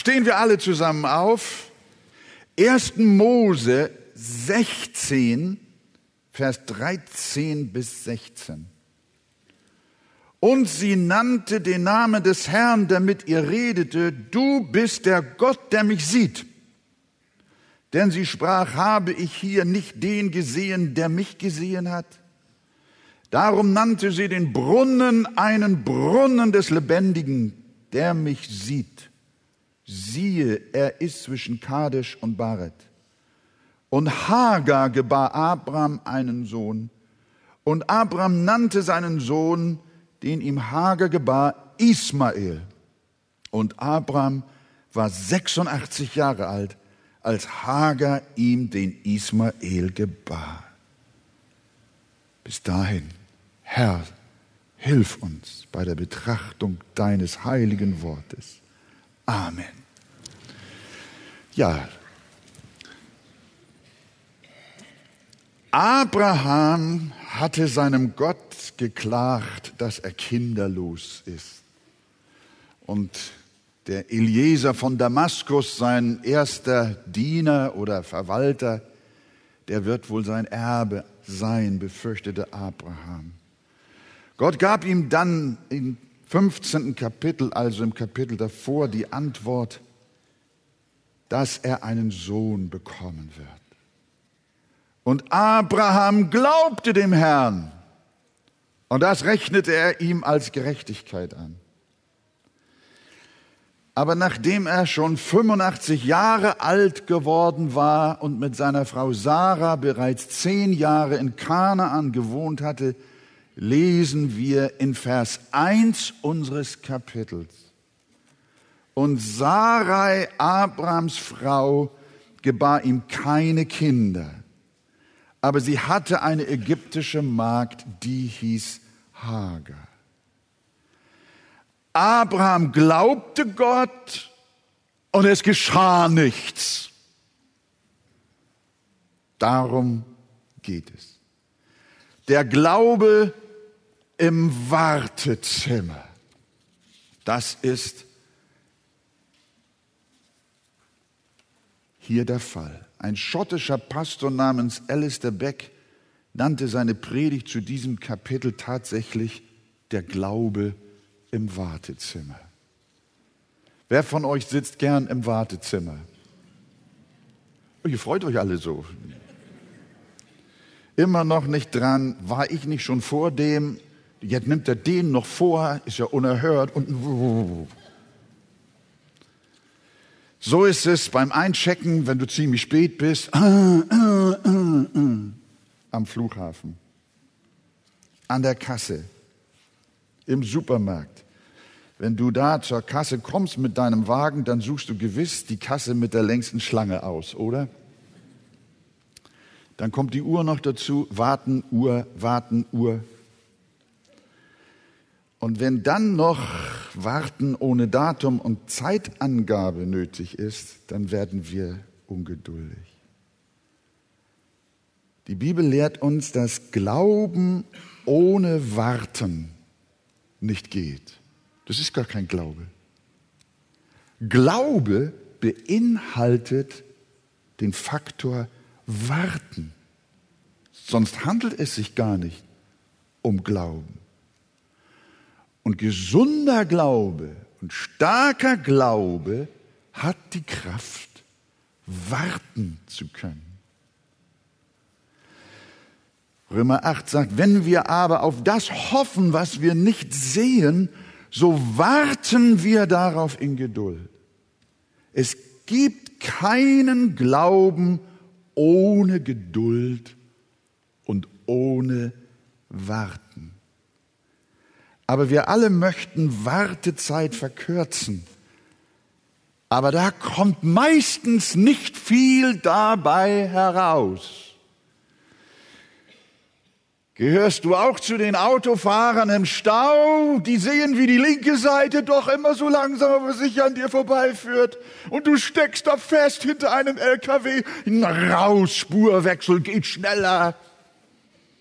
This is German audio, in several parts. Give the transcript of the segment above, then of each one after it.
Stehen wir alle zusammen auf. 1. Mose 16, Vers 13 bis 16. Und sie nannte den Namen des Herrn, damit ihr redete, du bist der Gott, der mich sieht. Denn sie sprach, habe ich hier nicht den gesehen, der mich gesehen hat? Darum nannte sie den Brunnen einen Brunnen des Lebendigen, der mich sieht. Siehe, er ist zwischen Kadesh und Baret. Und Hagar gebar Abram einen Sohn. Und Abram nannte seinen Sohn, den ihm Hagar gebar, Ismael. Und Abram war 86 Jahre alt, als Hagar ihm den Ismael gebar. Bis dahin, Herr, hilf uns bei der Betrachtung deines heiligen Wortes. Amen. Ja, Abraham hatte seinem Gott geklagt, dass er kinderlos ist. Und der Eliezer von Damaskus, sein erster Diener oder Verwalter, der wird wohl sein Erbe sein, befürchtete Abraham. Gott gab ihm dann im 15. Kapitel, also im Kapitel davor, die Antwort, dass er einen Sohn bekommen wird. Und Abraham glaubte dem Herrn. Und das rechnete er ihm als Gerechtigkeit an. Aber nachdem er schon 85 Jahre alt geworden war und mit seiner Frau Sarah bereits zehn Jahre in Kanaan gewohnt hatte, lesen wir in Vers 1 unseres Kapitels. Und Sarai, Abrams Frau, gebar ihm keine Kinder. Aber sie hatte eine ägyptische Magd, die hieß Hagar. Abraham glaubte Gott und es geschah nichts. Darum geht es. Der Glaube im Wartezimmer, das ist hier der Fall. Ein schottischer Pastor namens Alistair Beck nannte seine Predigt zu diesem Kapitel tatsächlich der Glaube im Wartezimmer. Wer von euch sitzt gern im Wartezimmer? Oh, ihr freut euch alle so. Immer noch nicht dran, war ich nicht schon vor dem, jetzt nimmt er den noch vor, ist ja unerhört und so ist es beim Einchecken, wenn du ziemlich spät bist, am Flughafen, an der Kasse, im Supermarkt. Wenn du da zur Kasse kommst mit deinem Wagen, dann suchst du gewiss die Kasse mit der längsten Schlange aus, oder? Dann kommt die Uhr noch dazu, warten, Uhr, warten, Uhr. Und wenn dann noch Warten ohne Datum und Zeitangabe nötig ist, dann werden wir ungeduldig. Die Bibel lehrt uns, dass Glauben ohne Warten nicht geht. Das ist gar kein Glaube. Glaube beinhaltet den Faktor Warten. Sonst handelt es sich gar nicht um Glauben. Und gesunder Glaube und starker Glaube hat die Kraft, warten zu können. Römer 8 sagt, wenn wir aber auf das hoffen, was wir nicht sehen, so warten wir darauf in Geduld. Es gibt keinen Glauben ohne Geduld und ohne Warten. Aber wir alle möchten Wartezeit verkürzen. Aber da kommt meistens nicht viel dabei heraus. Gehörst du auch zu den Autofahrern im Stau? Die sehen, wie die linke Seite doch immer so langsam aber sicher an dir vorbeiführt. Und du steckst da fest hinter einem LKW. Raus, Spurwechsel, geht schneller.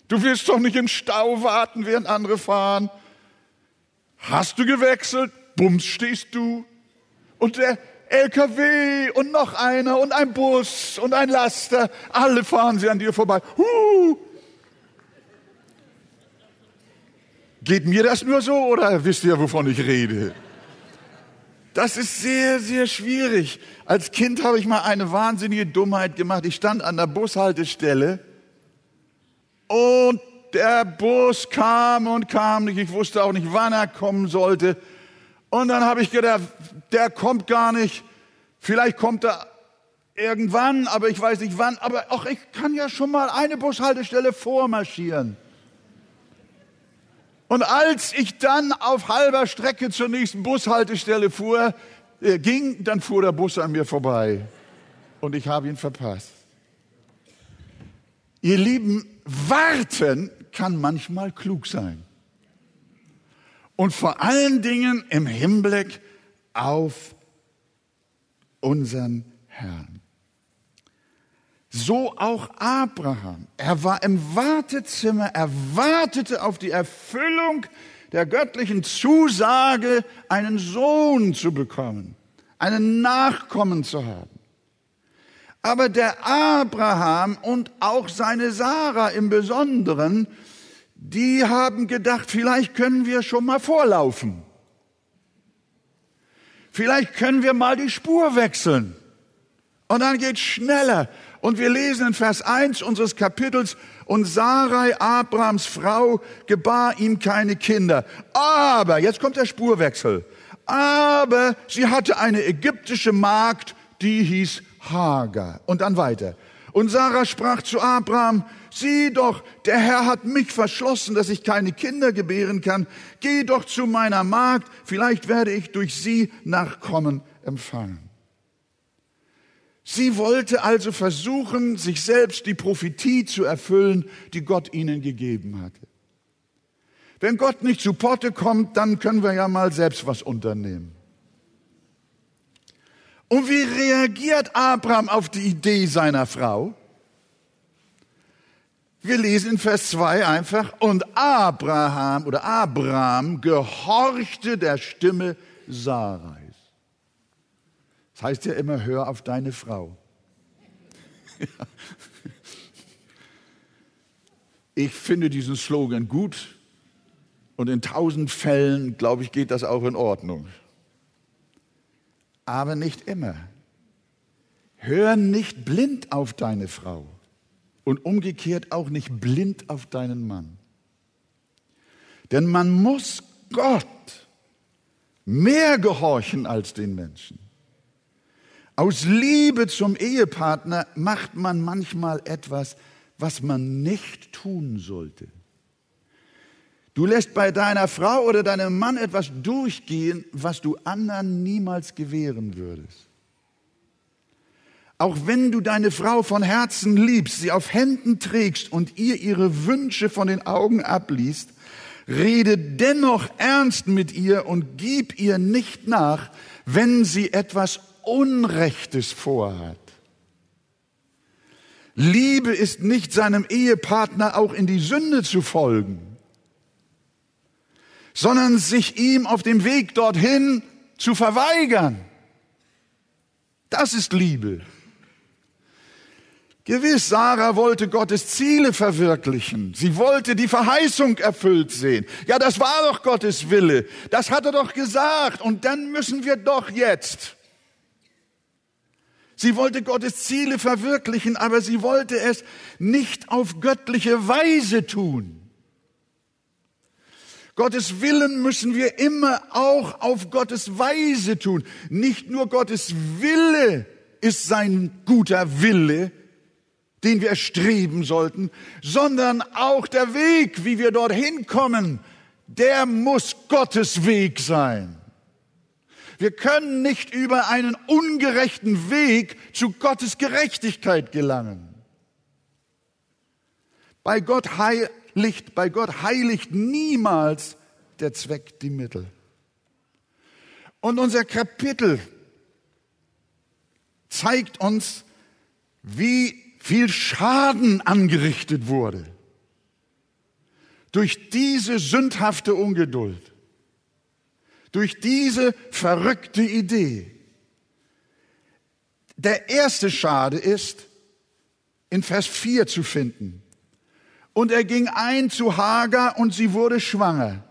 Du wirst doch nicht im Stau warten, während andere fahren. Hast du gewechselt? Bums stehst du. Und der LKW und noch einer und ein Bus und ein Laster. Alle fahren sie an dir vorbei. Huh. Geht mir das nur so oder wisst ihr, wovon ich rede? Das ist sehr, sehr schwierig. Als Kind habe ich mal eine wahnsinnige Dummheit gemacht. Ich stand an der Bushaltestelle und der Bus kam und kam nicht. Ich wusste auch nicht, wann er kommen sollte. Und dann habe ich gedacht, der kommt gar nicht. Vielleicht kommt er irgendwann, aber ich weiß nicht wann. Aber auch ich kann ja schon mal eine Bushaltestelle vormarschieren. Und als ich dann auf halber Strecke zur nächsten Bushaltestelle fuhr, äh, ging, dann fuhr der Bus an mir vorbei. Und ich habe ihn verpasst. Ihr Lieben, warten kann manchmal klug sein. Und vor allen Dingen im Hinblick auf unseren Herrn. So auch Abraham. Er war im Wartezimmer, er wartete auf die Erfüllung der göttlichen Zusage, einen Sohn zu bekommen, einen Nachkommen zu haben. Aber der Abraham und auch seine Sarah im Besonderen, die haben gedacht, vielleicht können wir schon mal vorlaufen. Vielleicht können wir mal die Spur wechseln. Und dann geht's schneller. Und wir lesen in Vers 1 unseres Kapitels, und Sarai, Abrahams Frau, gebar ihm keine Kinder. Aber, jetzt kommt der Spurwechsel, aber sie hatte eine ägyptische Magd, die hieß Hagar. Und dann weiter. Und Sarah sprach zu Abraham, sieh doch, der Herr hat mich verschlossen, dass ich keine Kinder gebären kann. Geh doch zu meiner Magd, vielleicht werde ich durch sie Nachkommen empfangen. Sie wollte also versuchen, sich selbst die Prophetie zu erfüllen, die Gott ihnen gegeben hatte. Wenn Gott nicht zu Potte kommt, dann können wir ja mal selbst was unternehmen. Und wie reagiert Abraham auf die Idee seiner Frau? Wir lesen in Vers 2 einfach, und Abraham oder Abraham gehorchte der Stimme Sarai. Das heißt ja immer, hör auf deine Frau. Ich finde diesen Slogan gut und in tausend Fällen, glaube ich, geht das auch in Ordnung. Aber nicht immer. Hör nicht blind auf deine Frau und umgekehrt auch nicht blind auf deinen Mann. Denn man muss Gott mehr gehorchen als den Menschen. Aus Liebe zum Ehepartner macht man manchmal etwas, was man nicht tun sollte. Du lässt bei deiner Frau oder deinem Mann etwas durchgehen, was du anderen niemals gewähren würdest. Auch wenn du deine Frau von Herzen liebst, sie auf Händen trägst und ihr ihre Wünsche von den Augen abliest, rede dennoch ernst mit ihr und gib ihr nicht nach, wenn sie etwas Unrechtes vorhat. Liebe ist nicht seinem Ehepartner auch in die Sünde zu folgen, sondern sich ihm auf dem Weg dorthin zu verweigern. Das ist Liebe. Gewiss, Sarah wollte Gottes Ziele verwirklichen. Sie wollte die Verheißung erfüllt sehen. Ja, das war doch Gottes Wille. Das hat er doch gesagt. Und dann müssen wir doch jetzt. Sie wollte Gottes Ziele verwirklichen, aber sie wollte es nicht auf göttliche Weise tun. Gottes Willen müssen wir immer auch auf Gottes Weise tun. Nicht nur Gottes Wille ist sein guter Wille, den wir streben sollten, sondern auch der Weg, wie wir dorthin kommen, der muss Gottes Weg sein. Wir können nicht über einen ungerechten Weg zu Gottes Gerechtigkeit gelangen. Bei Gott heiligt, bei Gott heiligt niemals der Zweck die Mittel. Und unser Kapitel zeigt uns, wie viel Schaden angerichtet wurde durch diese sündhafte Ungeduld. Durch diese verrückte Idee. Der erste Schade ist in Vers 4 zu finden. Und er ging ein zu Hagar und sie wurde schwanger.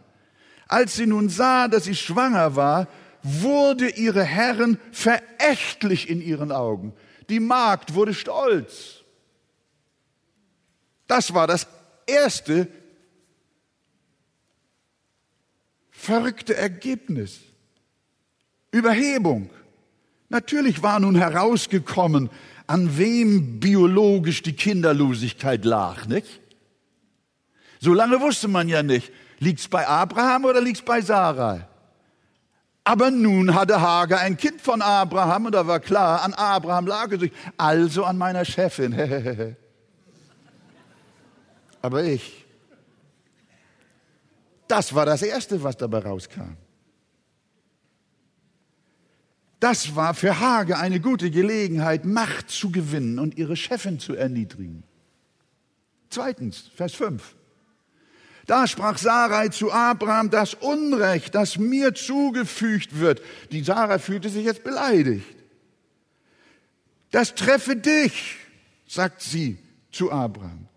Als sie nun sah, dass sie schwanger war, wurde ihre Herren verächtlich in ihren Augen. Die Magd wurde stolz. Das war das erste verrückte Ergebnis. Überhebung. Natürlich war nun herausgekommen, an wem biologisch die Kinderlosigkeit lag, nicht? So lange wusste man ja nicht, liegt's bei Abraham oder liegt's bei Sarah? Aber nun hatte Hagar ein Kind von Abraham und da war klar, an Abraham lag es sich, also an meiner Chefin. Aber ich. Das war das Erste, was dabei rauskam. Das war für Hage eine gute Gelegenheit, Macht zu gewinnen und ihre Chefin zu erniedrigen. Zweitens, Vers 5. Da sprach Sarai zu Abraham, das Unrecht, das mir zugefügt wird. Die Sarah fühlte sich jetzt beleidigt. Das treffe dich, sagt sie zu Abraham.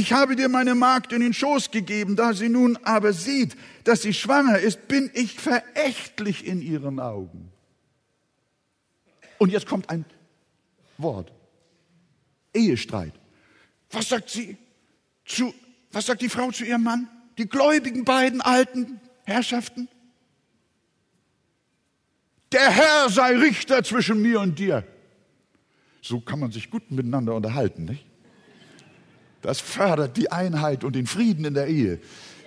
Ich habe dir meine Magd in den Schoß gegeben, da sie nun aber sieht, dass sie schwanger ist, bin ich verächtlich in ihren Augen. Und jetzt kommt ein Wort. Ehestreit. Was sagt sie zu, was sagt die Frau zu ihrem Mann? die gläubigen beiden alten Herrschaften? Der Herr sei Richter zwischen mir und dir. So kann man sich gut miteinander unterhalten, nicht? Das fördert die Einheit und den Frieden in der Ehe.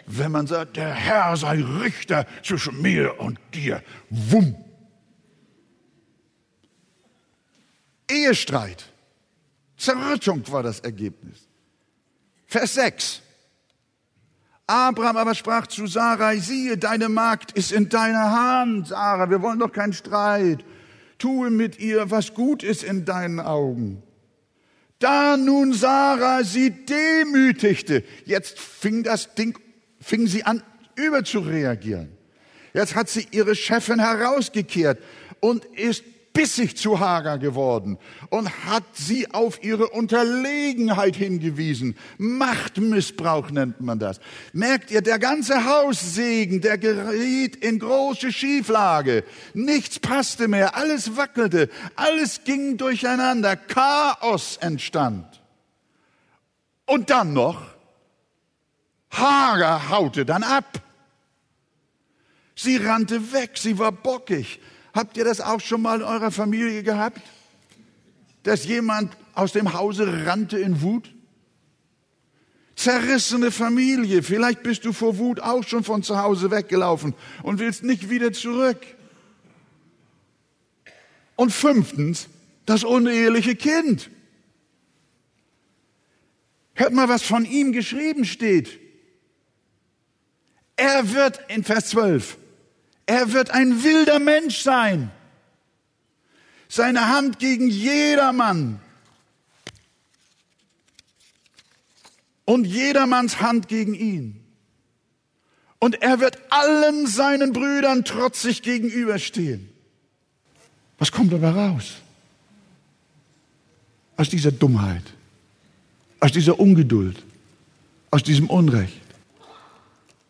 Wenn man sagt, der Herr sei Richter zwischen mir und dir. Wumm. Ehestreit. Zerrüttung war das Ergebnis. Vers 6. Abraham aber sprach zu Sarai, siehe, deine Magd ist in deiner Hand, Sarah, wir wollen doch keinen Streit. Tue mit ihr, was gut ist in deinen Augen. Da nun Sarah sie demütigte, jetzt fing das Ding, fing sie an, überzureagieren. Jetzt hat sie ihre Chefin herausgekehrt und ist bissig zu Hagar geworden und hat sie auf ihre Unterlegenheit hingewiesen. Machtmissbrauch nennt man das. Merkt ihr, der ganze Haussegen, der geriet in große Schieflage. Nichts passte mehr, alles wackelte, alles ging durcheinander, Chaos entstand. Und dann noch, Hagar haute dann ab. Sie rannte weg, sie war bockig, Habt ihr das auch schon mal in eurer Familie gehabt? Dass jemand aus dem Hause rannte in Wut? Zerrissene Familie. Vielleicht bist du vor Wut auch schon von zu Hause weggelaufen und willst nicht wieder zurück. Und fünftens, das uneheliche Kind. Hört mal, was von ihm geschrieben steht. Er wird in Vers 12 er wird ein wilder Mensch sein. Seine Hand gegen jedermann. Und jedermanns Hand gegen ihn. Und er wird allen seinen Brüdern trotzig gegenüberstehen. Was kommt dabei raus? Aus dieser Dummheit, aus dieser Ungeduld, aus diesem Unrecht.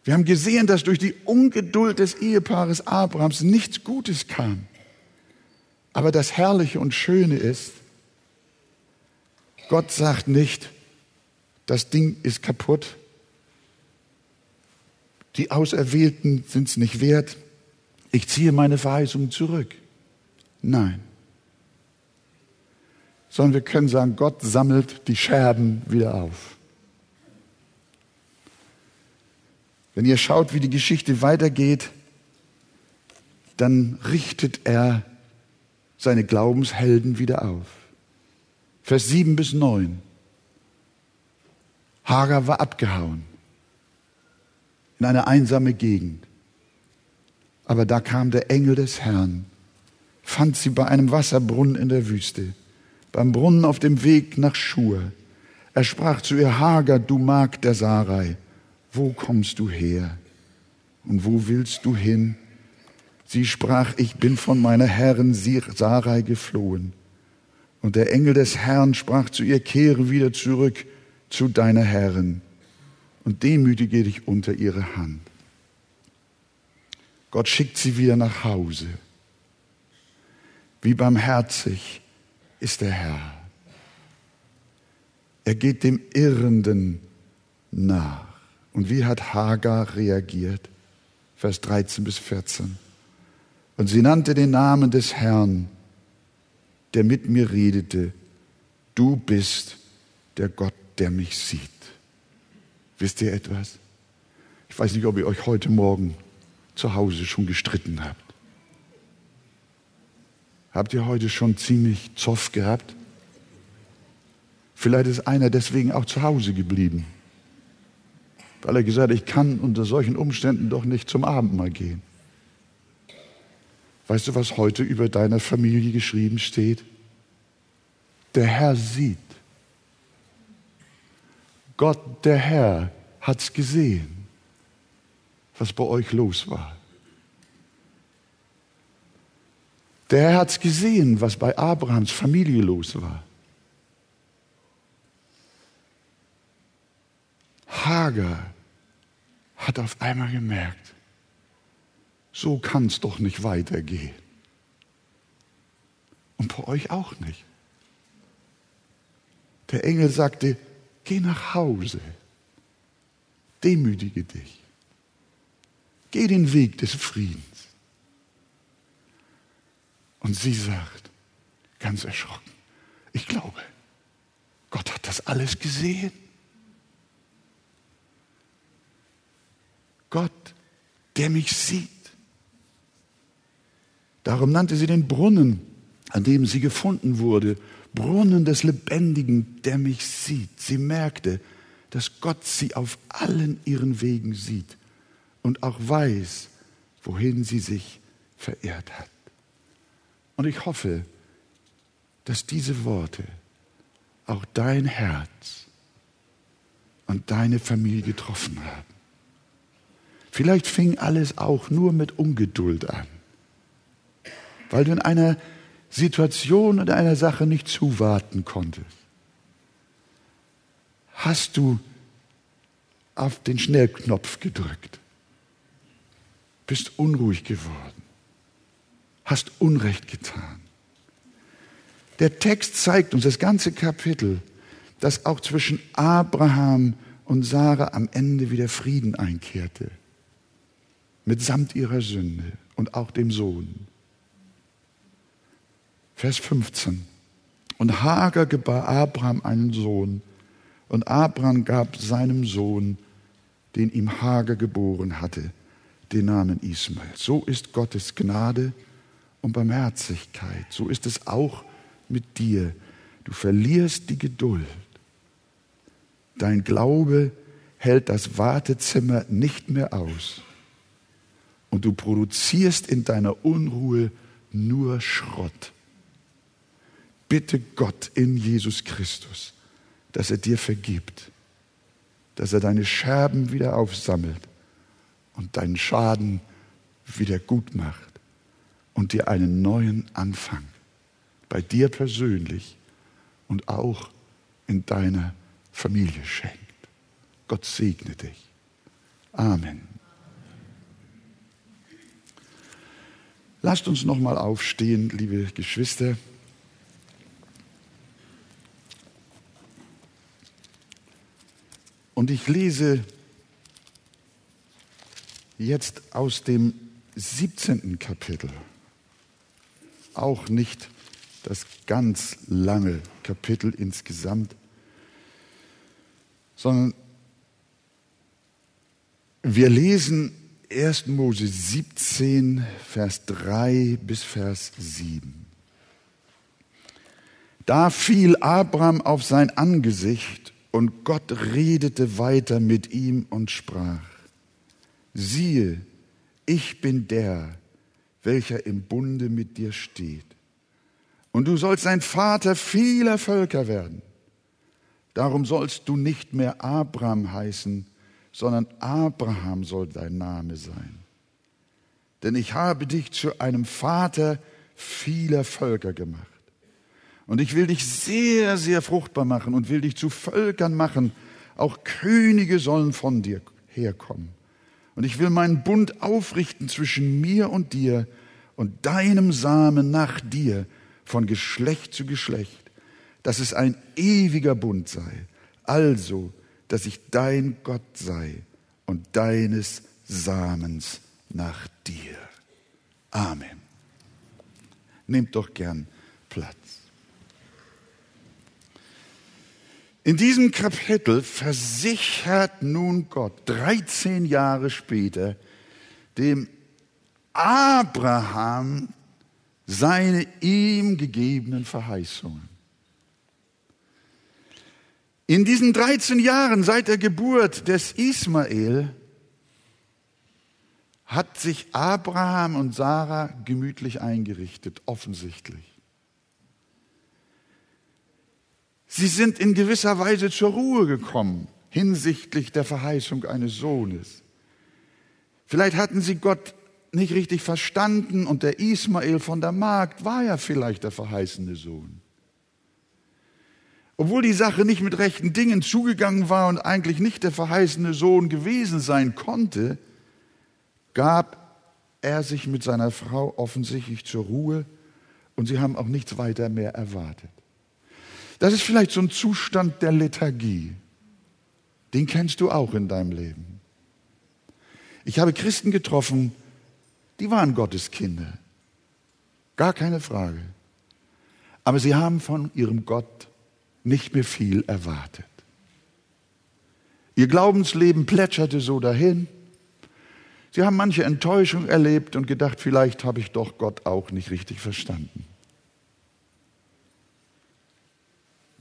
Wir haben gesehen, dass durch die Ungeduld des Ehepaares Abrahams nichts Gutes kam. Aber das Herrliche und Schöne ist, Gott sagt nicht, das Ding ist kaputt, die Auserwählten sind es nicht wert, ich ziehe meine Verheißung zurück. Nein. Sondern wir können sagen, Gott sammelt die Scherben wieder auf. Wenn ihr schaut, wie die Geschichte weitergeht, dann richtet er seine Glaubenshelden wieder auf. Vers 7 bis 9. Hagar war abgehauen in eine einsame Gegend. Aber da kam der Engel des Herrn, fand sie bei einem Wasserbrunnen in der Wüste, beim Brunnen auf dem Weg nach Schur. Er sprach zu ihr, Hagar, du Magd der Sarai, wo kommst du her und wo willst du hin? Sie sprach, ich bin von meiner Herrin Sarai geflohen Und der Engel des Herrn sprach zu ihr, kehre wieder zurück zu deiner Herrin und demütige dich unter ihre Hand. Gott schickt sie wieder nach Hause. Wie barmherzig ist der Herr. Er geht dem Irrenden nach. Und wie hat Hagar reagiert? Vers 13 bis 14. Und sie nannte den Namen des Herrn, der mit mir redete. Du bist der Gott, der mich sieht. Wisst ihr etwas? Ich weiß nicht, ob ihr euch heute Morgen zu Hause schon gestritten habt. Habt ihr heute schon ziemlich Zoff gehabt? Vielleicht ist einer deswegen auch zu Hause geblieben, weil er gesagt hat, ich kann unter solchen Umständen doch nicht zum Abendmahl gehen. Weißt du, was heute über deiner Familie geschrieben steht? Der Herr sieht. Gott, der Herr, hat es gesehen, was bei euch los war. Der Herr hat es gesehen, was bei Abrahams Familie los war. Hager hat auf einmal gemerkt, so kann es doch nicht weitergehen. Und bei euch auch nicht. Der Engel sagte, geh nach Hause, demütige dich, geh den Weg des Friedens. Und sie sagt, ganz erschrocken, ich glaube, Gott hat das alles gesehen. Gott, der mich sieht. Darum nannte sie den Brunnen, an dem sie gefunden wurde, Brunnen des Lebendigen, der mich sieht. Sie merkte, dass Gott sie auf allen ihren Wegen sieht und auch weiß, wohin sie sich verehrt hat. Und ich hoffe, dass diese Worte auch dein Herz und deine Familie getroffen haben. Vielleicht fing alles auch nur mit Ungeduld an, weil du in einer Situation und einer Sache nicht zuwarten konntest. Hast du auf den Schnellknopf gedrückt, bist unruhig geworden, hast Unrecht getan. Der Text zeigt uns das ganze Kapitel, dass auch zwischen Abraham und Sarah am Ende wieder Frieden einkehrte, mitsamt ihrer Sünde und auch dem Sohn. Vers 15. Und Hagar gebar Abraham einen Sohn, und Abraham gab seinem Sohn, den ihm Hagar geboren hatte, den Namen Ismael. So ist Gottes Gnade und Barmherzigkeit. So ist es auch mit dir. Du verlierst die Geduld. Dein Glaube hält das Wartezimmer nicht mehr aus. Und du produzierst in deiner Unruhe nur Schrott bitte Gott in Jesus Christus, dass er dir vergibt, dass er deine Scherben wieder aufsammelt und deinen Schaden wieder gut macht und dir einen neuen Anfang bei dir persönlich und auch in deiner Familie schenkt. Gott segne dich. Amen. Lasst uns noch mal aufstehen, liebe Geschwister. Und ich lese jetzt aus dem 17. Kapitel, auch nicht das ganz lange Kapitel insgesamt, sondern wir lesen 1. Mose 17, Vers 3 bis Vers 7. Da fiel Abraham auf sein Angesicht und Gott redete weiter mit ihm und sprach, siehe, ich bin der, welcher im Bunde mit dir steht. Und du sollst ein Vater vieler Völker werden. Darum sollst du nicht mehr Abraham heißen, sondern Abraham soll dein Name sein. Denn ich habe dich zu einem Vater vieler Völker gemacht. Und ich will dich sehr, sehr fruchtbar machen und will dich zu Völkern machen. Auch Könige sollen von dir herkommen. Und ich will meinen Bund aufrichten zwischen mir und dir und deinem Samen nach dir von Geschlecht zu Geschlecht, dass es ein ewiger Bund sei. Also, dass ich dein Gott sei und deines Samens nach dir. Amen. Nehmt doch gern Platz. In diesem Kapitel versichert nun Gott 13 Jahre später dem Abraham seine ihm gegebenen Verheißungen. In diesen 13 Jahren seit der Geburt des Ismael hat sich Abraham und Sarah gemütlich eingerichtet, offensichtlich. Sie sind in gewisser Weise zur Ruhe gekommen hinsichtlich der Verheißung eines Sohnes. Vielleicht hatten sie Gott nicht richtig verstanden und der Ismael von der Magd war ja vielleicht der verheißene Sohn. Obwohl die Sache nicht mit rechten Dingen zugegangen war und eigentlich nicht der verheißene Sohn gewesen sein konnte, gab er sich mit seiner Frau offensichtlich zur Ruhe und sie haben auch nichts weiter mehr erwartet. Das ist vielleicht so ein Zustand der Lethargie. Den kennst du auch in deinem Leben. Ich habe Christen getroffen, die waren Gottes Kinder. Gar keine Frage. Aber sie haben von ihrem Gott nicht mehr viel erwartet. Ihr Glaubensleben plätscherte so dahin. Sie haben manche Enttäuschung erlebt und gedacht, vielleicht habe ich doch Gott auch nicht richtig verstanden.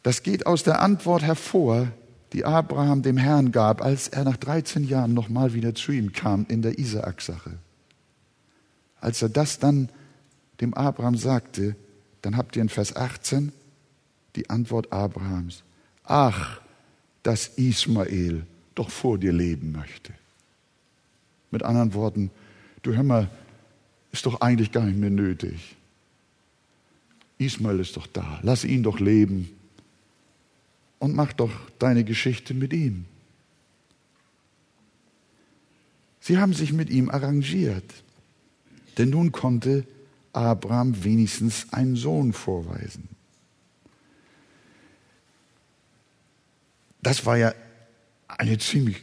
Das geht aus der Antwort hervor, die Abraham dem Herrn gab, als er nach 13 Jahren nochmal wieder zu ihm kam in der Isaak-Sache. Als er das dann dem Abraham sagte, dann habt ihr in Vers 18 die Antwort Abrahams. Ach, dass Ismael doch vor dir leben möchte. Mit anderen Worten, du hör mal, ist doch eigentlich gar nicht mehr nötig. Ismael ist doch da, lass ihn doch leben und mach doch deine Geschichte mit ihm. Sie haben sich mit ihm arrangiert, denn nun konnte Abraham wenigstens einen Sohn vorweisen. Das war ja eine ziemlich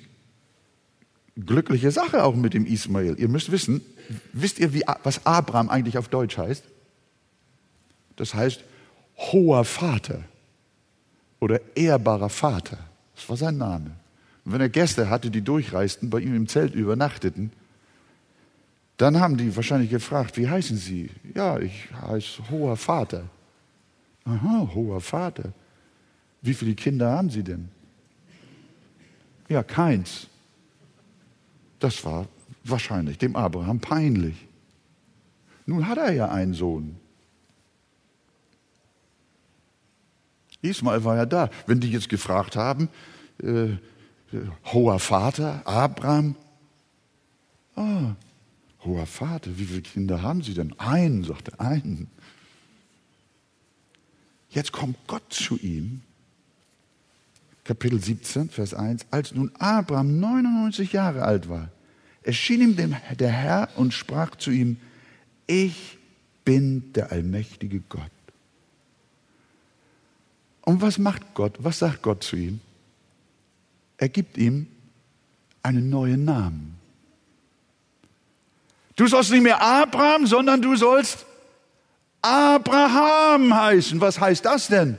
glückliche Sache auch mit dem Ismael. Ihr müsst wissen, wisst ihr, wie, was Abraham eigentlich auf Deutsch heißt? Das heißt hoher Vater oder ehrbarer Vater. Das war sein Name. Und wenn er Gäste hatte, die durchreisten, bei ihm im Zelt übernachteten, dann haben die wahrscheinlich gefragt, wie heißen Sie? Ja, ich heiße Hoher Vater. Aha, Hoher Vater. Wie viele Kinder haben Sie denn? Ja, keins. Das war wahrscheinlich dem Abraham peinlich. Nun hat er ja einen Sohn. Ismael war ja da. Wenn die jetzt gefragt haben, äh, hoher Vater, Abraham, ah, hoher Vater, wie viele Kinder haben Sie denn? Einen, sagte er, einen. Jetzt kommt Gott zu ihm, Kapitel 17, Vers 1, als nun Abraham 99 Jahre alt war, erschien ihm der Herr und sprach zu ihm, ich bin der allmächtige Gott. Und was macht Gott? Was sagt Gott zu ihm? Er gibt ihm einen neuen Namen. Du sollst nicht mehr Abraham, sondern du sollst Abraham heißen. Was heißt das denn?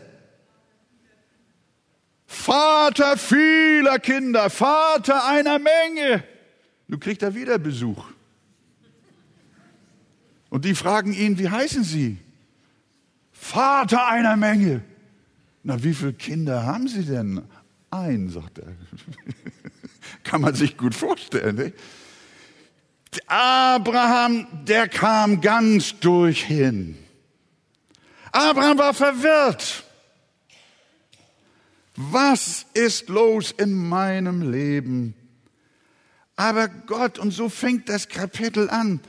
Vater vieler Kinder, Vater einer Menge. Du kriegst da wieder Besuch. Und die fragen ihn, wie heißen sie? Vater einer Menge. Na, wie viele Kinder haben Sie denn? Ein, sagt er. Kann man sich gut vorstellen. Ne? Abraham, der kam ganz durch hin. Abraham war verwirrt. Was ist los in meinem Leben? Aber Gott, und so fängt das Kapitel an,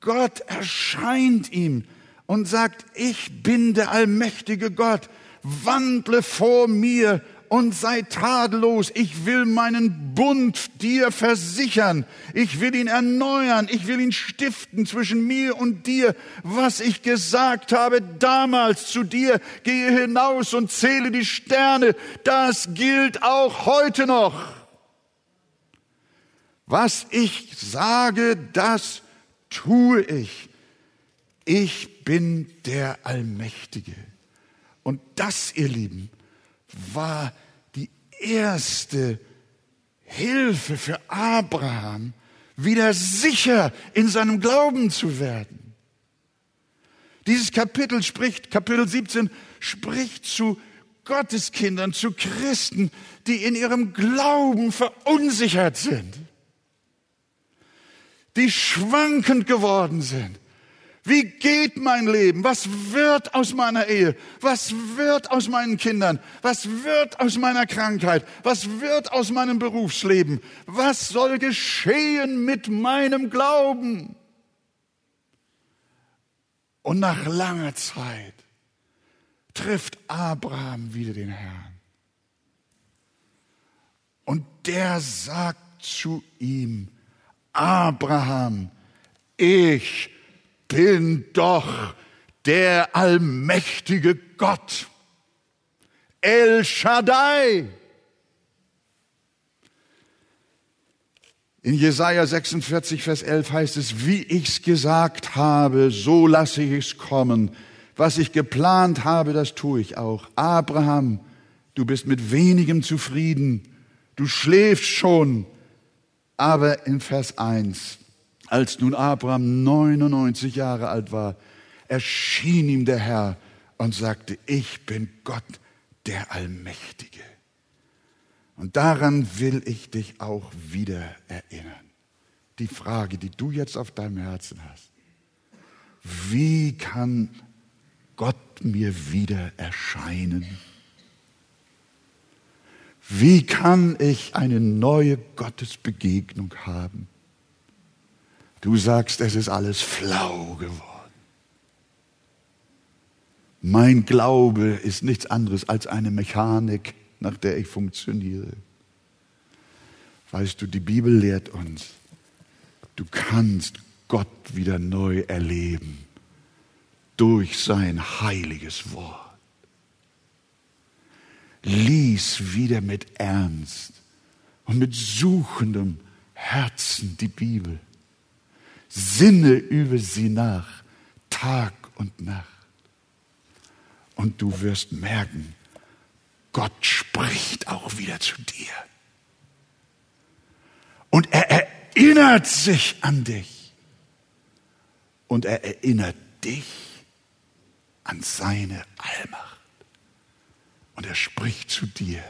Gott erscheint ihm und sagt, ich bin der allmächtige Gott, wandle vor mir und sei tadellos. Ich will meinen Bund dir versichern. Ich will ihn erneuern. Ich will ihn stiften zwischen mir und dir. Was ich gesagt habe damals zu dir, gehe hinaus und zähle die Sterne. Das gilt auch heute noch. Was ich sage, das tue ich. Ich bin der Allmächtige. Und das, ihr Lieben, war erste Hilfe für Abraham, wieder sicher in seinem Glauben zu werden. Dieses Kapitel spricht, Kapitel 17, spricht zu Gotteskindern, zu Christen, die in ihrem Glauben verunsichert sind, die schwankend geworden sind, wie geht mein Leben? Was wird aus meiner Ehe? Was wird aus meinen Kindern? Was wird aus meiner Krankheit? Was wird aus meinem Berufsleben? Was soll geschehen mit meinem Glauben? Und nach langer Zeit trifft Abraham wieder den Herrn. Und der sagt zu ihm, Abraham, ich bin doch der allmächtige Gott. El Shaddai. In Jesaja 46, Vers 11 heißt es, wie ich's gesagt habe, so lasse ich es kommen. Was ich geplant habe, das tue ich auch. Abraham, du bist mit wenigem zufrieden. Du schläfst schon. Aber in Vers 1, als nun Abraham 99 Jahre alt war, erschien ihm der Herr und sagte, ich bin Gott, der Allmächtige. Und daran will ich dich auch wieder erinnern. Die Frage, die du jetzt auf deinem Herzen hast. Wie kann Gott mir wieder erscheinen? Wie kann ich eine neue Gottesbegegnung haben? Du sagst, es ist alles flau geworden. Mein Glaube ist nichts anderes als eine Mechanik, nach der ich funktioniere. Weißt du, die Bibel lehrt uns, du kannst Gott wieder neu erleben durch sein heiliges Wort. Lies wieder mit Ernst und mit suchendem Herzen die Bibel. Sinne über sie nach, Tag und Nacht. Und du wirst merken, Gott spricht auch wieder zu dir. Und er erinnert sich an dich. Und er erinnert dich an seine Allmacht. Und er spricht zu dir,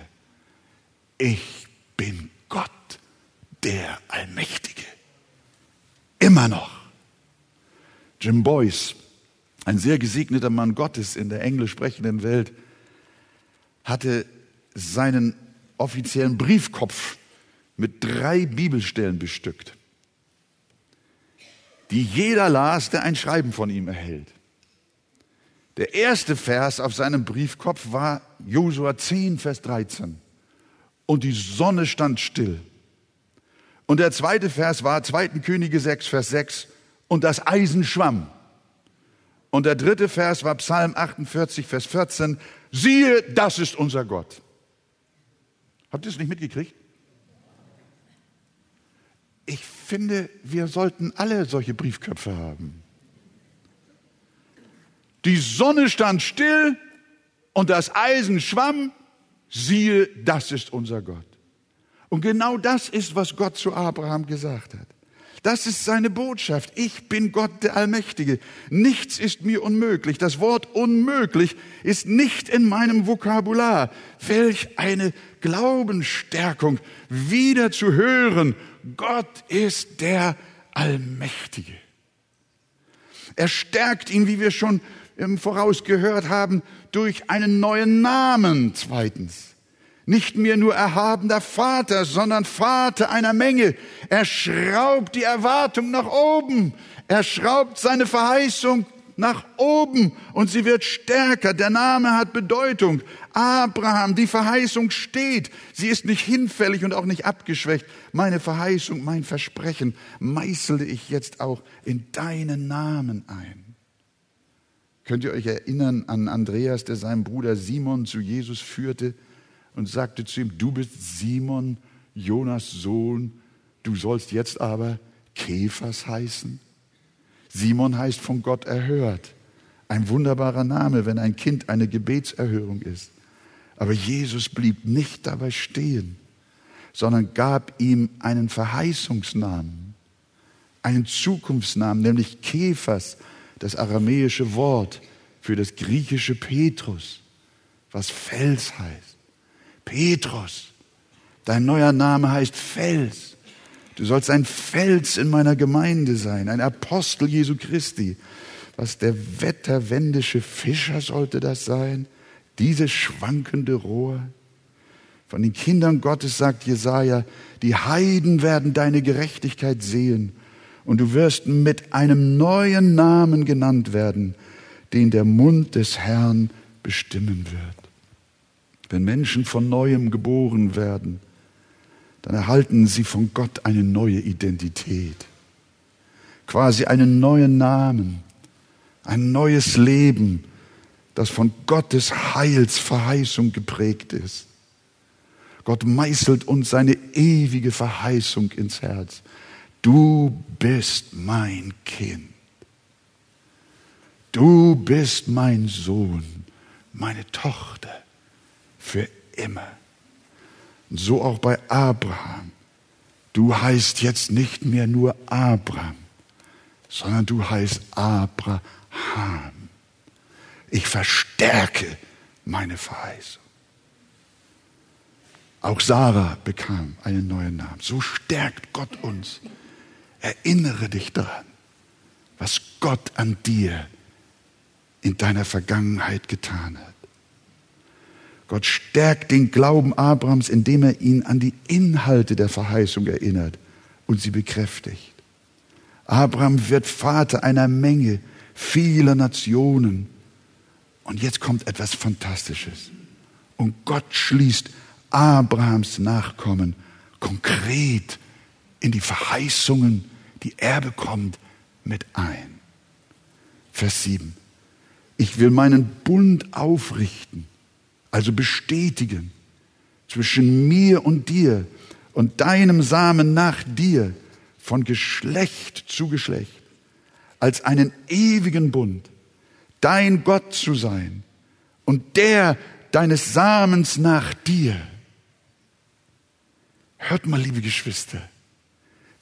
ich bin Gott, der Allmächtige. Immer noch. Jim Boyce, ein sehr gesegneter Mann Gottes in der englisch sprechenden Welt, hatte seinen offiziellen Briefkopf mit drei Bibelstellen bestückt, die jeder las, der ein Schreiben von ihm erhält. Der erste Vers auf seinem Briefkopf war Josua 10, Vers 13. Und die Sonne stand still und der zweite Vers war 2. Könige 6, Vers 6, und das Eisen schwamm. Und der dritte Vers war Psalm 48, Vers 14, siehe, das ist unser Gott. Habt ihr es nicht mitgekriegt? Ich finde, wir sollten alle solche Briefköpfe haben. Die Sonne stand still und das Eisen schwamm, siehe, das ist unser Gott. Und genau das ist, was Gott zu Abraham gesagt hat. Das ist seine Botschaft. Ich bin Gott der Allmächtige. Nichts ist mir unmöglich. Das Wort unmöglich ist nicht in meinem Vokabular. Welch eine Glaubensstärkung, wieder zu hören. Gott ist der Allmächtige. Er stärkt ihn, wie wir schon im Voraus gehört haben, durch einen neuen Namen zweitens. Nicht mehr nur erhabener Vater, sondern Vater einer Menge. Er schraubt die Erwartung nach oben. Er schraubt seine Verheißung nach oben und sie wird stärker. Der Name hat Bedeutung. Abraham, die Verheißung steht. Sie ist nicht hinfällig und auch nicht abgeschwächt. Meine Verheißung, mein Versprechen meißele ich jetzt auch in deinen Namen ein. Könnt ihr euch erinnern an Andreas, der seinen Bruder Simon zu Jesus führte und sagte zu ihm, du bist Simon, Jonas Sohn, du sollst jetzt aber Käfers heißen? Simon heißt von Gott erhört. Ein wunderbarer Name, wenn ein Kind eine Gebetserhörung ist. Aber Jesus blieb nicht dabei stehen, sondern gab ihm einen Verheißungsnamen, einen Zukunftsnamen, nämlich Käfers, das aramäische Wort für das griechische Petrus, was Fels heißt. Petrus, dein neuer Name heißt Fels. Du sollst ein Fels in meiner Gemeinde sein, ein Apostel Jesu Christi. Was der wetterwendische Fischer sollte das sein? Dieses schwankende Rohr? Von den Kindern Gottes sagt Jesaja, die Heiden werden deine Gerechtigkeit sehen und du wirst mit einem neuen Namen genannt werden, den der Mund des Herrn bestimmen wird. Wenn Menschen von neuem geboren werden, dann erhalten sie von Gott eine neue Identität, quasi einen neuen Namen, ein neues Leben, das von Gottes Heilsverheißung geprägt ist. Gott meißelt uns seine ewige Verheißung ins Herz. Du bist mein Kind. Du bist mein Sohn, meine Tochter für immer. Und so auch bei Abraham. Du heißt jetzt nicht mehr nur Abraham, sondern du heißt Abraham. Ich verstärke meine Verheißung. Auch Sarah bekam einen neuen Namen. So stärkt Gott uns. Erinnere dich daran, was Gott an dir in deiner Vergangenheit getan hat. Gott stärkt den Glauben Abrahams, indem er ihn an die Inhalte der Verheißung erinnert und sie bekräftigt. Abraham wird Vater einer Menge vieler Nationen. Und jetzt kommt etwas Fantastisches. Und Gott schließt Abrahams Nachkommen konkret in die Verheißungen die er bekommt, mit ein. Vers 7. Ich will meinen Bund aufrichten, also bestätigen, zwischen mir und dir und deinem Samen nach dir, von Geschlecht zu Geschlecht, als einen ewigen Bund, dein Gott zu sein und der deines Samens nach dir. Hört mal, liebe Geschwister,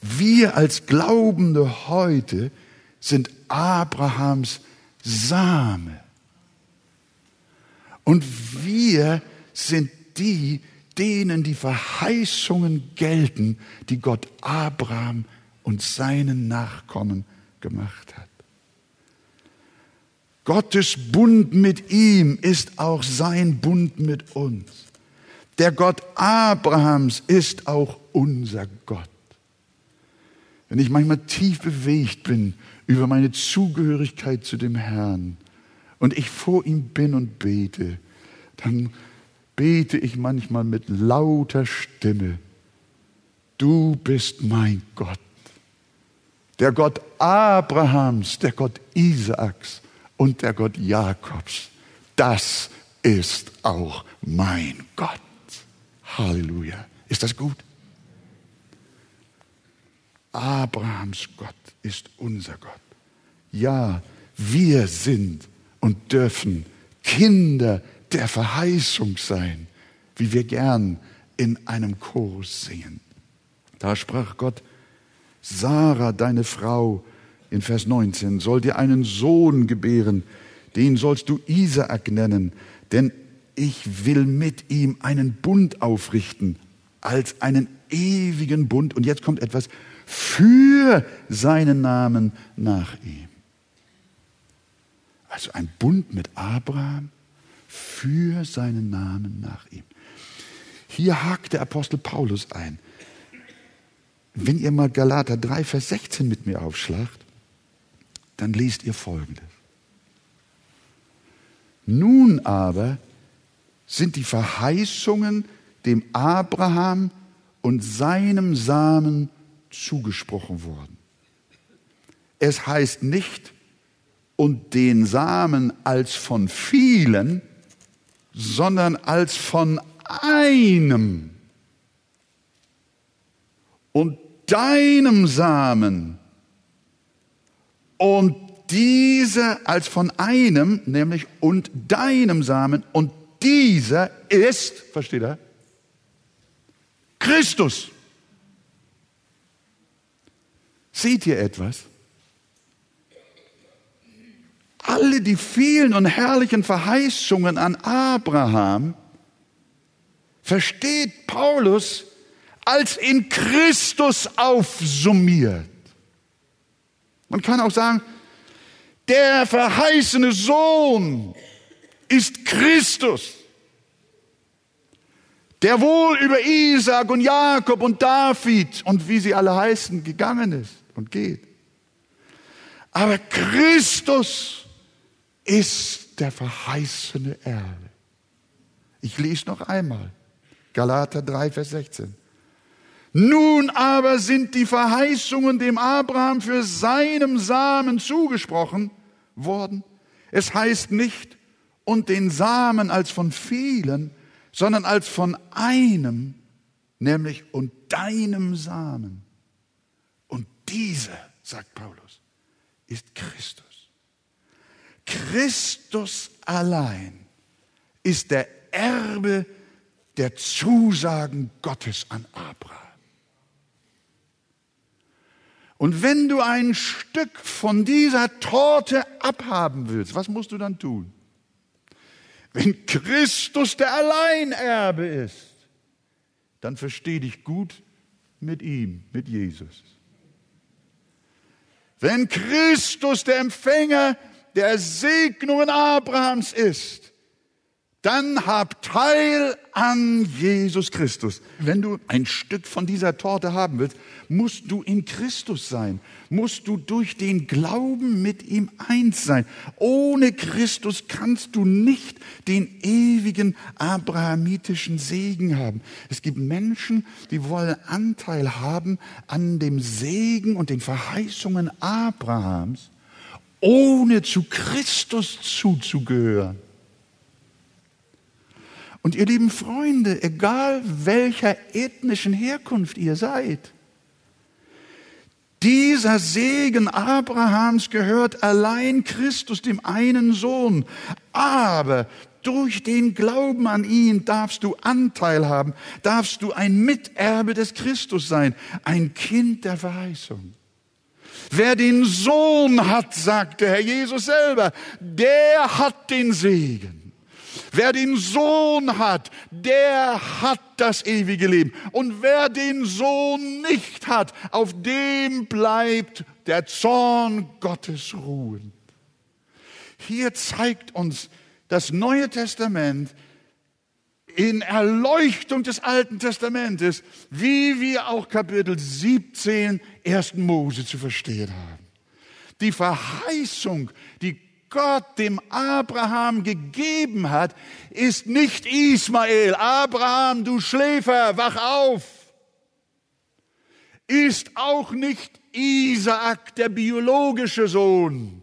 wir als Glaubende heute sind Abrahams Same. Und wir sind die, denen die Verheißungen gelten, die Gott Abraham und seinen Nachkommen gemacht hat. Gottes Bund mit ihm ist auch sein Bund mit uns. Der Gott Abrahams ist auch unser Gott. Wenn ich manchmal tief bewegt bin über meine Zugehörigkeit zu dem Herrn und ich vor ihm bin und bete, dann bete ich manchmal mit lauter Stimme, du bist mein Gott, der Gott Abrahams, der Gott Isaaks und der Gott Jakobs. Das ist auch mein Gott. Halleluja. Ist das gut? Abrahams Gott ist unser Gott. Ja, wir sind und dürfen Kinder der Verheißung sein, wie wir gern in einem Chorus singen. Da sprach Gott, Sarah, deine Frau, in Vers 19, soll dir einen Sohn gebären, den sollst du Isaak nennen, denn ich will mit ihm einen Bund aufrichten, als einen ewigen Bund. Und jetzt kommt etwas, für seinen Namen nach ihm. Also ein Bund mit Abraham für seinen Namen nach ihm. Hier hakt der Apostel Paulus ein. Wenn ihr mal Galater 3, Vers 16 mit mir aufschlagt, dann lest ihr Folgendes. Nun aber sind die Verheißungen dem Abraham und seinem Samen zugesprochen worden. Es heißt nicht, und den Samen als von vielen, sondern als von einem. Und deinem Samen. Und dieser als von einem, nämlich und deinem Samen. Und dieser ist, versteht er, Christus. Seht ihr etwas? Alle die vielen und herrlichen Verheißungen an Abraham versteht Paulus als in Christus aufsummiert. Man kann auch sagen, der verheißene Sohn ist Christus, der wohl über Isaac und Jakob und David und wie sie alle heißen gegangen ist und geht. Aber Christus ist der verheißene Erbe. Ich lese noch einmal. Galater 3, Vers 16. Nun aber sind die Verheißungen dem Abraham für seinem Samen zugesprochen worden. Es heißt nicht, und den Samen als von vielen, sondern als von einem, nämlich und deinem Samen. Und dieser, sagt Paulus, ist Christus. Christus allein ist der Erbe der Zusagen Gottes an Abraham. Und wenn du ein Stück von dieser Torte abhaben willst, was musst du dann tun? Wenn Christus der Alleinerbe ist, dann versteh dich gut mit ihm, mit Jesus. Wenn Christus der Empfänger der Segnungen Abrahams ist, dann hab Teil an Jesus Christus. Wenn du ein Stück von dieser Torte haben willst, musst du in Christus sein, musst du durch den Glauben mit ihm eins sein. Ohne Christus kannst du nicht den ewigen abrahamitischen Segen haben. Es gibt Menschen, die wollen Anteil haben an dem Segen und den Verheißungen Abrahams, ohne zu Christus zuzugehören. Und ihr lieben Freunde, egal welcher ethnischen Herkunft ihr seid, dieser Segen Abrahams gehört allein Christus, dem einen Sohn. Aber durch den Glauben an ihn darfst du Anteil haben, darfst du ein Miterbe des Christus sein, ein Kind der Verheißung. Wer den Sohn hat, sagte Herr Jesus selber, der hat den Segen. Wer den Sohn hat, der hat das ewige Leben. Und wer den Sohn nicht hat, auf dem bleibt der Zorn Gottes ruhen. Hier zeigt uns das Neue Testament in Erleuchtung des Alten Testamentes, wie wir auch Kapitel 17 1. Mose zu verstehen haben. Die Verheißung, die Gott dem Abraham gegeben hat, ist nicht Ismael. Abraham, du Schläfer, wach auf. Ist auch nicht Isaak, der biologische Sohn,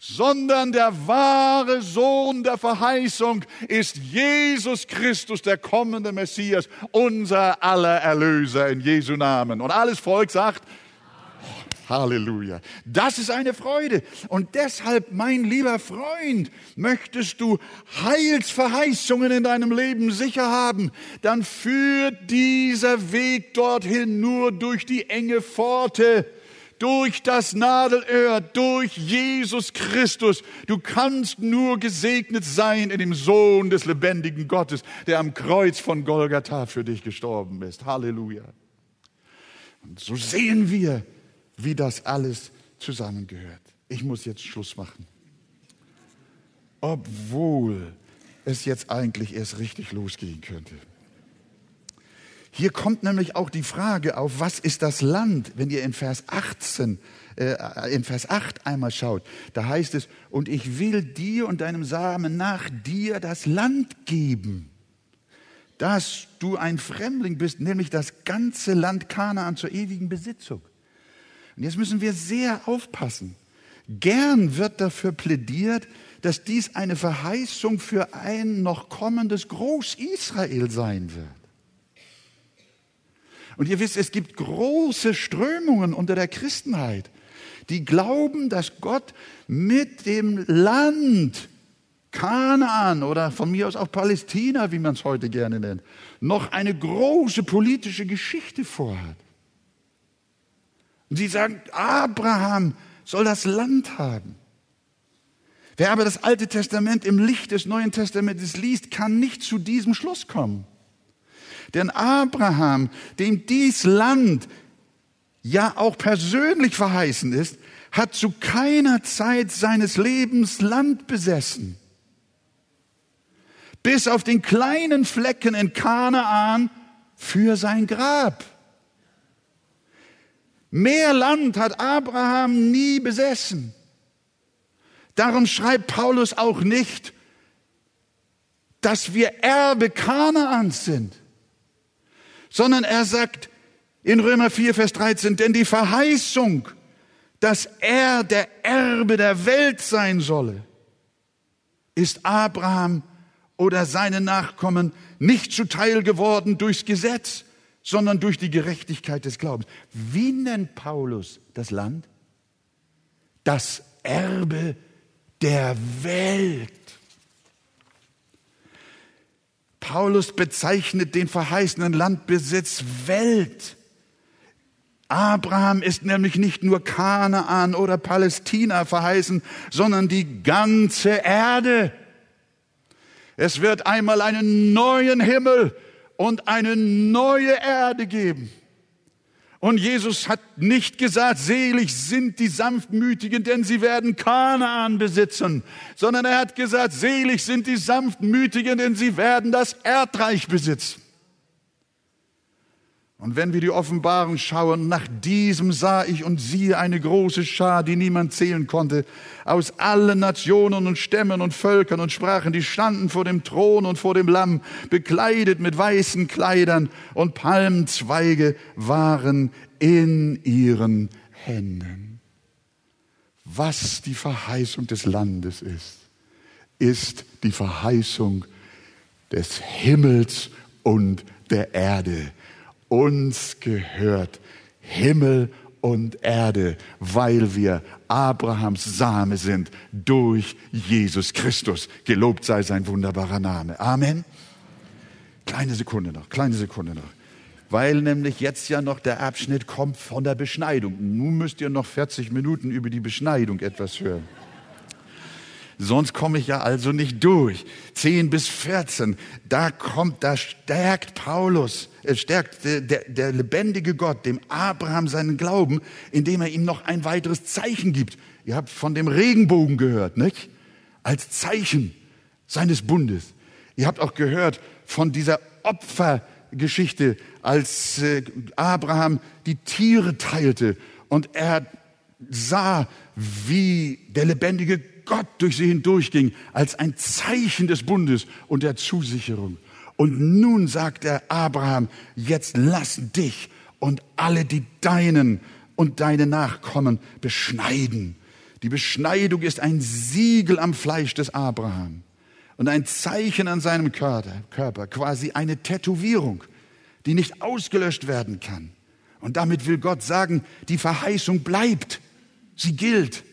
sondern der wahre Sohn der Verheißung ist Jesus Christus, der kommende Messias, unser aller Erlöser in Jesu Namen. Und alles Volk sagt, Halleluja. Das ist eine Freude. Und deshalb, mein lieber Freund, möchtest du Heilsverheißungen in deinem Leben sicher haben, dann führt dieser Weg dorthin nur durch die enge Pforte durch das Nadelöhr, durch Jesus Christus. Du kannst nur gesegnet sein in dem Sohn des lebendigen Gottes, der am Kreuz von Golgatha für dich gestorben ist. Halleluja. Und so sehen wir, wie das alles zusammengehört. Ich muss jetzt Schluss machen. Obwohl es jetzt eigentlich erst richtig losgehen könnte. Hier kommt nämlich auch die Frage auf, was ist das Land, wenn ihr in Vers 18 äh, in Vers 8 einmal schaut, da heißt es, und ich will dir und deinem Samen nach dir das Land geben, dass du ein Fremdling bist, nämlich das ganze Land Kanaan zur ewigen Besitzung. Und jetzt müssen wir sehr aufpassen. Gern wird dafür plädiert, dass dies eine Verheißung für ein noch kommendes Groß-Israel sein wird. Und ihr wisst, es gibt große Strömungen unter der Christenheit, die glauben, dass Gott mit dem Land Kanaan oder von mir aus auch Palästina, wie man es heute gerne nennt, noch eine große politische Geschichte vorhat. Und sie sagen, Abraham soll das Land haben. Wer aber das Alte Testament im Licht des Neuen Testamentes liest, kann nicht zu diesem Schluss kommen. Denn Abraham, dem dies Land ja auch persönlich verheißen ist, hat zu keiner Zeit seines Lebens Land besessen. Bis auf den kleinen Flecken in Kanaan für sein Grab. Mehr Land hat Abraham nie besessen. Darum schreibt Paulus auch nicht, dass wir Erbe Kanaans sind, sondern er sagt, in Römer 4, Vers 13, denn die Verheißung, dass er der Erbe der Welt sein solle, ist Abraham oder seine Nachkommen nicht zuteil geworden durchs Gesetz, sondern durch die Gerechtigkeit des Glaubens. Wie nennt Paulus das Land? Das Erbe der Welt. Paulus bezeichnet den verheißenen Landbesitz Welt. Abraham ist nämlich nicht nur Kanaan oder Palästina verheißen, sondern die ganze Erde. Es wird einmal einen neuen Himmel und eine neue Erde geben. Und Jesus hat nicht gesagt, selig sind die Sanftmütigen, denn sie werden Kanaan besitzen, sondern er hat gesagt, selig sind die Sanftmütigen, denn sie werden das Erdreich besitzen. Und wenn wir die Offenbarung schauen, nach diesem sah ich und siehe eine große Schar, die niemand zählen konnte, aus allen Nationen und Stämmen und Völkern und Sprachen, die standen vor dem Thron und vor dem Lamm, bekleidet mit weißen Kleidern und Palmzweige waren in ihren Händen. Was die Verheißung des Landes ist, ist die Verheißung des Himmels und der Erde uns gehört Himmel und Erde, weil wir Abrahams Same sind durch Jesus Christus. Gelobt sei sein wunderbarer Name. Amen. Kleine Sekunde noch, kleine Sekunde noch. Weil nämlich jetzt ja noch der Abschnitt kommt von der Beschneidung. Nun müsst ihr noch 40 Minuten über die Beschneidung etwas hören. Sonst komme ich ja also nicht durch. 10 bis 14, da kommt, da stärkt Paulus, er stärkt der, der, der lebendige Gott dem Abraham seinen Glauben, indem er ihm noch ein weiteres Zeichen gibt. Ihr habt von dem Regenbogen gehört, nicht? Als Zeichen seines Bundes. Ihr habt auch gehört von dieser Opfergeschichte, als äh, Abraham die Tiere teilte und er sah, wie der lebendige Gott durch sie hindurchging, als ein Zeichen des Bundes und der Zusicherung. Und nun sagt er Abraham, jetzt lass dich und alle die Deinen und deine Nachkommen beschneiden. Die Beschneidung ist ein Siegel am Fleisch des Abraham und ein Zeichen an seinem Körper, quasi eine Tätowierung, die nicht ausgelöscht werden kann. Und damit will Gott sagen, die Verheißung bleibt, sie gilt.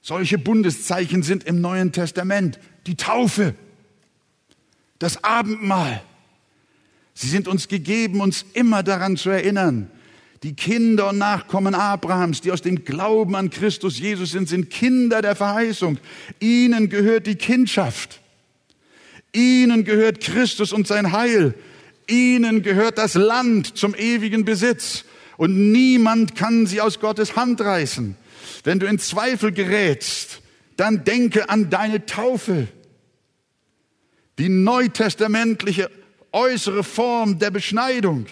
Solche Bundeszeichen sind im Neuen Testament die Taufe, das Abendmahl. Sie sind uns gegeben, uns immer daran zu erinnern. Die Kinder und Nachkommen Abrahams, die aus dem Glauben an Christus Jesus sind, sind Kinder der Verheißung. Ihnen gehört die Kindschaft. Ihnen gehört Christus und sein Heil. Ihnen gehört das Land zum ewigen Besitz. Und niemand kann sie aus Gottes Hand reißen. Wenn du in Zweifel gerätst, dann denke an deine Taufe. Die neutestamentliche äußere Form der Beschneidung.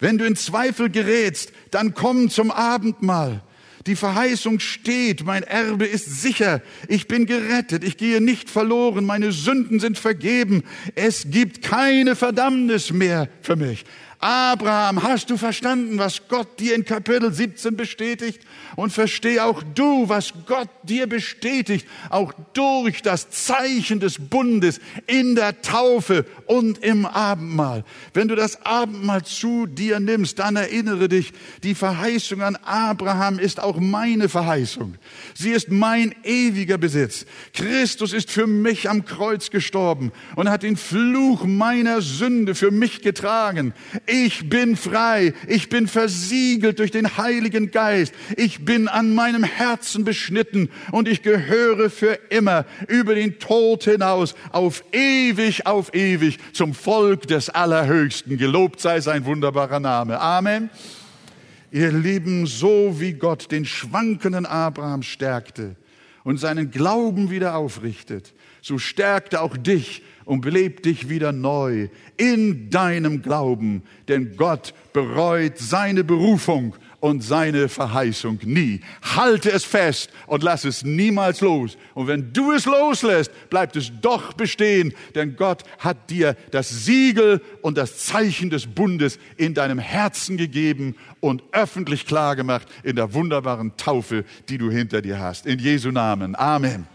Wenn du in Zweifel gerätst, dann komm zum Abendmahl. Die Verheißung steht, mein Erbe ist sicher, ich bin gerettet, ich gehe nicht verloren, meine Sünden sind vergeben, es gibt keine Verdammnis mehr für mich. Abraham, hast du verstanden, was Gott dir in Kapitel 17 bestätigt? Und versteh auch du, was Gott dir bestätigt, auch durch das Zeichen des Bundes in der Taufe und im Abendmahl. Wenn du das Abendmahl zu dir nimmst, dann erinnere dich, die Verheißung an Abraham ist auch meine Verheißung. Sie ist mein ewiger Besitz. Christus ist für mich am Kreuz gestorben und hat den Fluch meiner Sünde für mich getragen. Ich bin frei. Ich bin versiegelt durch den Heiligen Geist. Ich bin an meinem Herzen beschnitten und ich gehöre für immer über den Tod hinaus auf ewig, auf ewig zum Volk des Allerhöchsten. Gelobt sei sein wunderbarer Name. Amen. Ihr Lieben, so wie Gott den schwankenden Abraham stärkte und seinen Glauben wieder aufrichtet, so stärkte auch dich und belebt dich wieder neu in deinem Glauben, denn Gott bereut seine Berufung und seine Verheißung nie. Halte es fest und lass es niemals los. Und wenn du es loslässt, bleibt es doch bestehen, denn Gott hat dir das Siegel und das Zeichen des Bundes in deinem Herzen gegeben und öffentlich klargemacht in der wunderbaren Taufe, die du hinter dir hast. In Jesu Namen. Amen.